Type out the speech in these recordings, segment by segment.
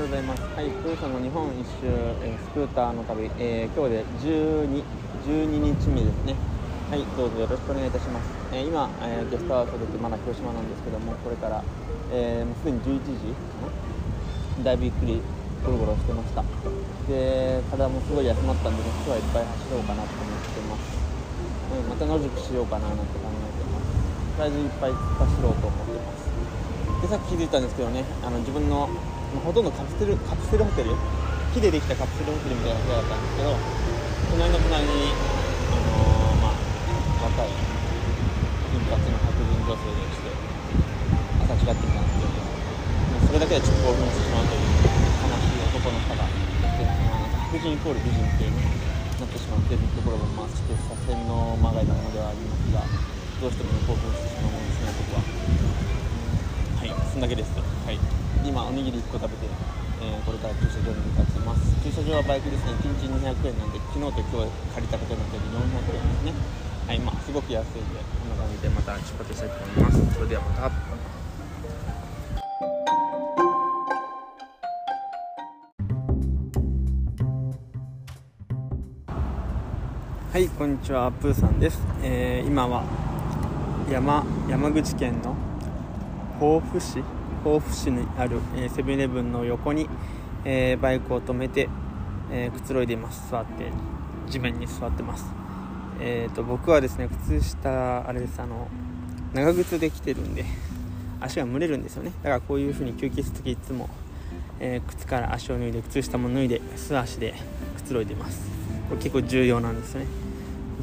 ようございます。はい、プーさんの日本一周、え、スクーターの旅、えー、今日で12、12日目ですね。はい、どうぞよろしくお願いいたします。えー、今、えー、ゲストハウスでまだ広島なんですけども、これから、え、もうすでに11時かな？だいぶゆっくりゴロゴロしてました。で、体もすごい休まったんで、ね、今日はいっぱい走ろうかなと思ってます。うん、また野宿しようかななんて考えてます。体重いっぱい走ろうと思ってます。でさっき気づいたんですけどねあの自分の、ほとんどカプセルカプセルホテル？木でできたカプセルホテルみたいな部屋だったんですけど隣の隣に、あのー、まあ、若い金髪の白人女性でして朝違ってきたんですけどそれだけでちょっと興奮してしまうという悲しい男の差がで、まあ、白人イコール美人っていうねなってしまっているところも、まあ、ちょっと左遷のまがいなものではありますがどうしても、興奮してしまうものですね僕は。そんだけですはい。今おにぎり1個食べて、えー、これから駐車場に向かっています。駐車場はバイクですね。1日200円なんで昨日と今日借りたことになって400円ですね。はいまあすごく安いんでこんな感じでまた出発したいと思います。それではまた。はいこんにちは。プーさんです、えー、今は山山口県の甲府市甲府市にあるセブンイレブンの横に、えー、バイクを止めて、えー、くつろいでいます座って地面に座ってます。えーと、僕はですね靴下あれですあの長靴で来てるんで足が蒸れるんですよね。だからこういう風に休憩する時いつも、えー、靴から足を脱いで靴下も脱いで素足でくつろいでます。これ結構重要なんですね。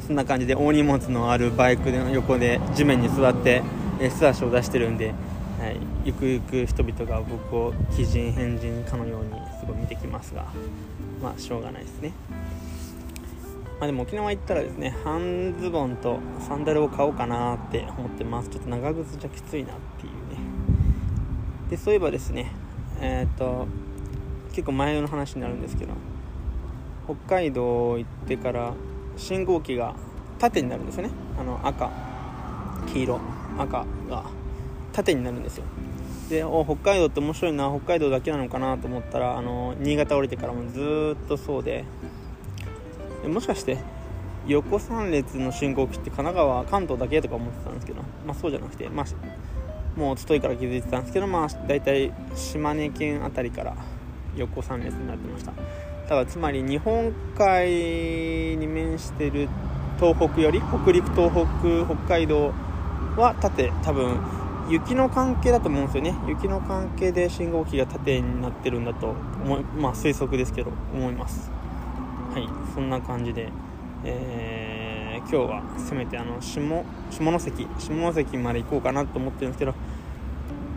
そんな感じで大荷物のあるバイクの横で地面に座って、えー、素足を出してるんではい、ゆくゆく人々が僕を奇人変人かのようにすごい見てきますがまあしょうがないですね。まあでも沖縄行ったらですね半ズボンとサンダルを買おうかなって思ってます。ちょっと長靴じゃきついなっていうね。でそういえばですねえっ、ー、と結構前の話になるんですけど北海道行ってから信号機が縦になるんですよね。あの赤黄色赤が。縦になるんですよ。でお北海道って面白いな北海道だけなのかなと思ったらあの新潟降りてからもずっとそうで。でもしかして横3列の信号機って神奈川関東だけとか思ってたんですけど、まあ、そうじゃなくて、まあ、もうといから気づいてたんですけど、まあ、大体島根県辺りから横3列になってました。ただつまり日本海に面してる東北より北陸東北北海道は縦多分雪の関係だと思うんですよね。雪の関係で信号機が縦になってるんだと思いまあ推測ですけど思います。はいそんな感じで、えー、今日はせめてあの下下関下関まで行こうかなと思ってるんですけど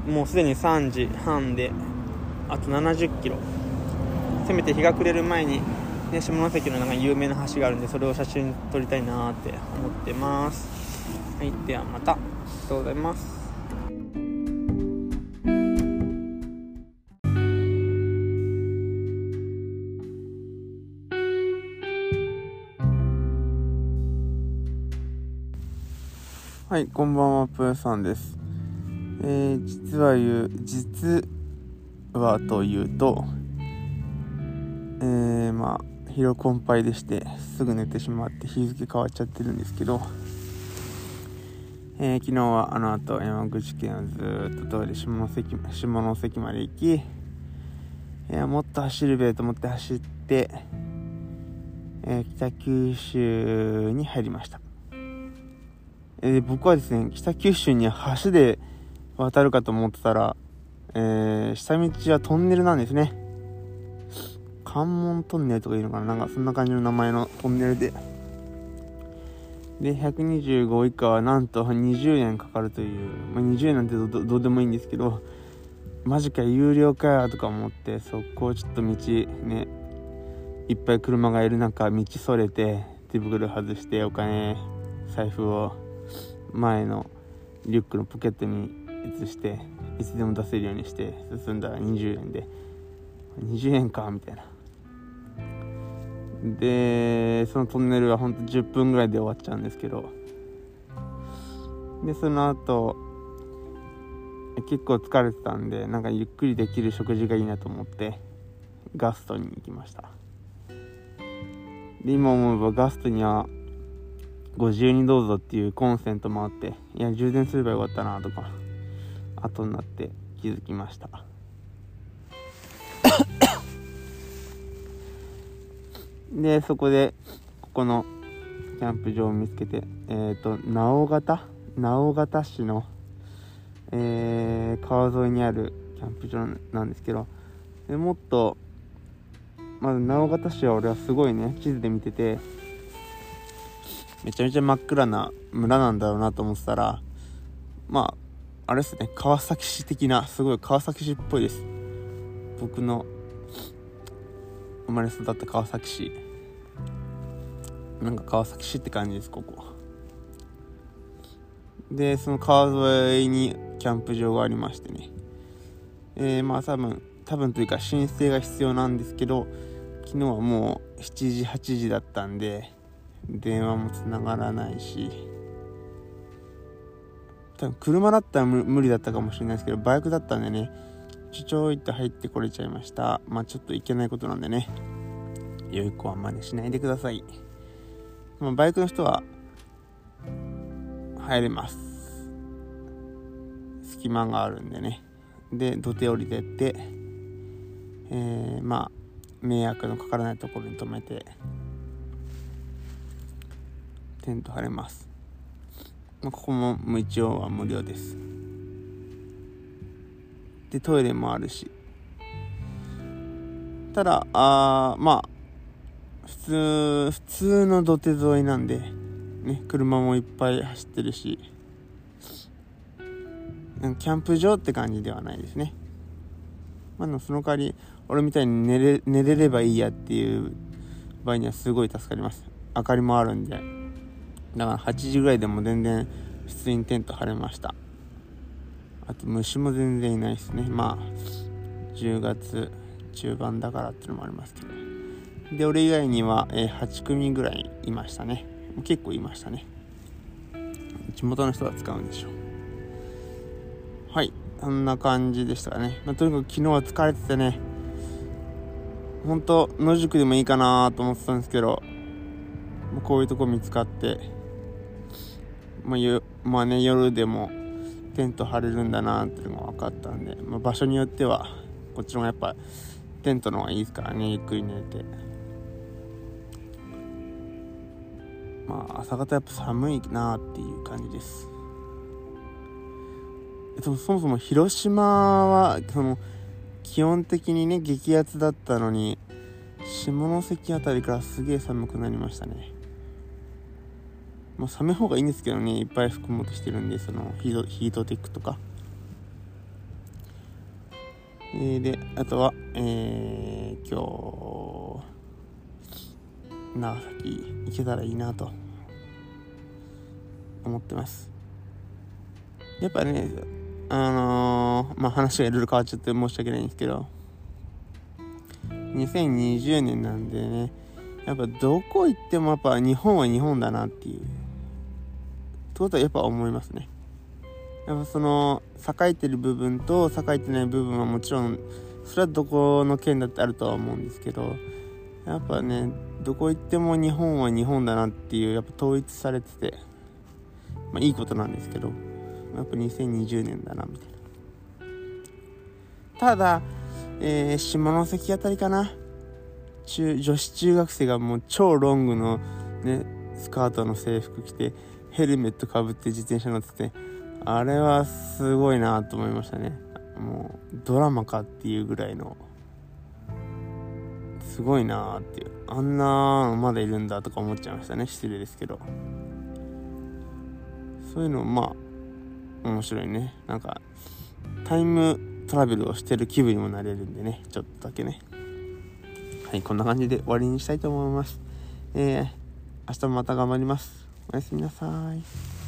もうすでに3時半であと70キロ。せめて日が暮れる前に、ね、下関の中に有名な橋があるんでそれを写真撮りたいなって思ってます。はいではまた。ありがとうございます。はい、こんばんは、ぷーさんです。えー、実は言う、実はというと、えー、まあ、疲労困憊でして、すぐ寝てしまって日付変わっちゃってるんですけど、えー、昨日はあの後山口県をずっと通り下関下関まで行き、いやもっと走るべと思って走って、えー、北九州に入りました。えー、僕はですね、北九州に橋で渡るかと思ってたら、えー、下道はトンネルなんですね。関門トンネルとかいうのかな？なんかそんな感じの名前のトンネルで。で、125以下はなんと20円かかるという、まあ、20円なんてどうでもいいんですけど、マジか有料かよとか思って、そこをちょっと道ね、いっぱい車がいる中、道それて、手袋外してお金、財布を前のリュックのポケットに移していつでも出せるようにして進んだら20円で20円かみたいな。でそのトンネルはほんと10分ぐらいで終わっちゃうんですけど。でその後結構疲れてたんでなんかゆっくりできる食事がいいなと思ってガストに行きました。で今思えばガストにはご自由にどうぞっていうコンセントもあっていや充電すればよかったなとか後になって気づきました。でそこでここのキャンプ場を見つけてえっ、ー、と直方？直方市の、えー、川沿いにあるキャンプ場なんですけどでもっとまず直方市は俺はすごいね地図で見ててめちゃめちゃ真っ暗な村なんだろうなと思ってたらまああれですね。川崎市的なすごい川崎市っぽいです。僕の生まれ育った川崎市。なんか川崎市って感じですここ。でその川沿いにキャンプ場がありましてね。えー、まあ多分多分というか申請が必要なんですけど昨日はもう7時8時だったんで電話もつながらないし多分車だったら無理だったかもしれないですけどバイクだったんでねちょちょいって入ってこれちゃいました。まあちょっといけないことなんでね良い子は真似しないでください、まあ、バイクの人は入れます。隙間があるんでね。で土手降りてってえー、まあ迷惑のかからないところに止めてテント張れます、まあ、ここも一応は無料です。でトイレもあるし。ただあまあ普通普通の土手沿いなんでね車もいっぱい走ってるし。キャンプ場って感じではないですね。まあの、その代わり俺みたいに寝れ寝れればいいやっていう場合にはすごい助かります。明かりもあるんで。だから8時ぐらいでも全然普通にテント張れました。あと虫も全然いないですね。まあ10月中盤だからっていうのもありますけどで俺以外には、え8組ぐらいいましたね。結構いましたね。地元の人は使うんでしょう。はい。そんな感じでしたかね、まあ、とにかく昨日は疲れててね。本当野宿でもいいかなと思ってたんですけどこういうとこ見つかってまあ、まあね夜でもテント張れるんだなっていうのが分かったんで、まあ、場所によってはこっちの方がやっぱテントの方がいいですからねゆっくり寝て。まあ朝方やっぱ寒いなっていう感じです。そもそも広島はその基本的にね激アツだったのに下関辺りからすげえ寒くなりましたね。まあ寒い方がいいんですけどねいっぱい服もとしてるんでそのヒートヒートテックとか。えー、であとはえー、今日長崎行けたらいいなと思ってます。やっぱねあのー、まあ話がいろいろ変わっちゃって申し訳ないんですけど、2020年なんでね、やっぱどこ行ってもやっぱ日本は日本だなっていう、ことはやっぱ思いますね。やっぱその、栄えてる部分と栄えてない部分はもちろん、それはどこの県だってあるとは思うんですけど、やっぱね、どこ行っても日本は日本だなっていう、やっぱ統一されてて、まあいいことなんですけど、やっぱ2020年だなみたいなただ、えー、下関あたりかな中女子中学生がもう超ロングのねスカートの制服着てヘルメットかぶって自転車乗っててあれはすごいなと思いましたね。もうドラマかっていうぐらいの。すごいなっていう。あんなまだいるんだとか思っちゃいましたね。失礼ですけど。そういうのまあ面白いね。なんかタイムトラベルをしてる気分にもなれるんでね。ちょっとだけね。はいこんな感じで終わりにしたいと思います。えー、明日もまた頑張ります。おやすみなさい。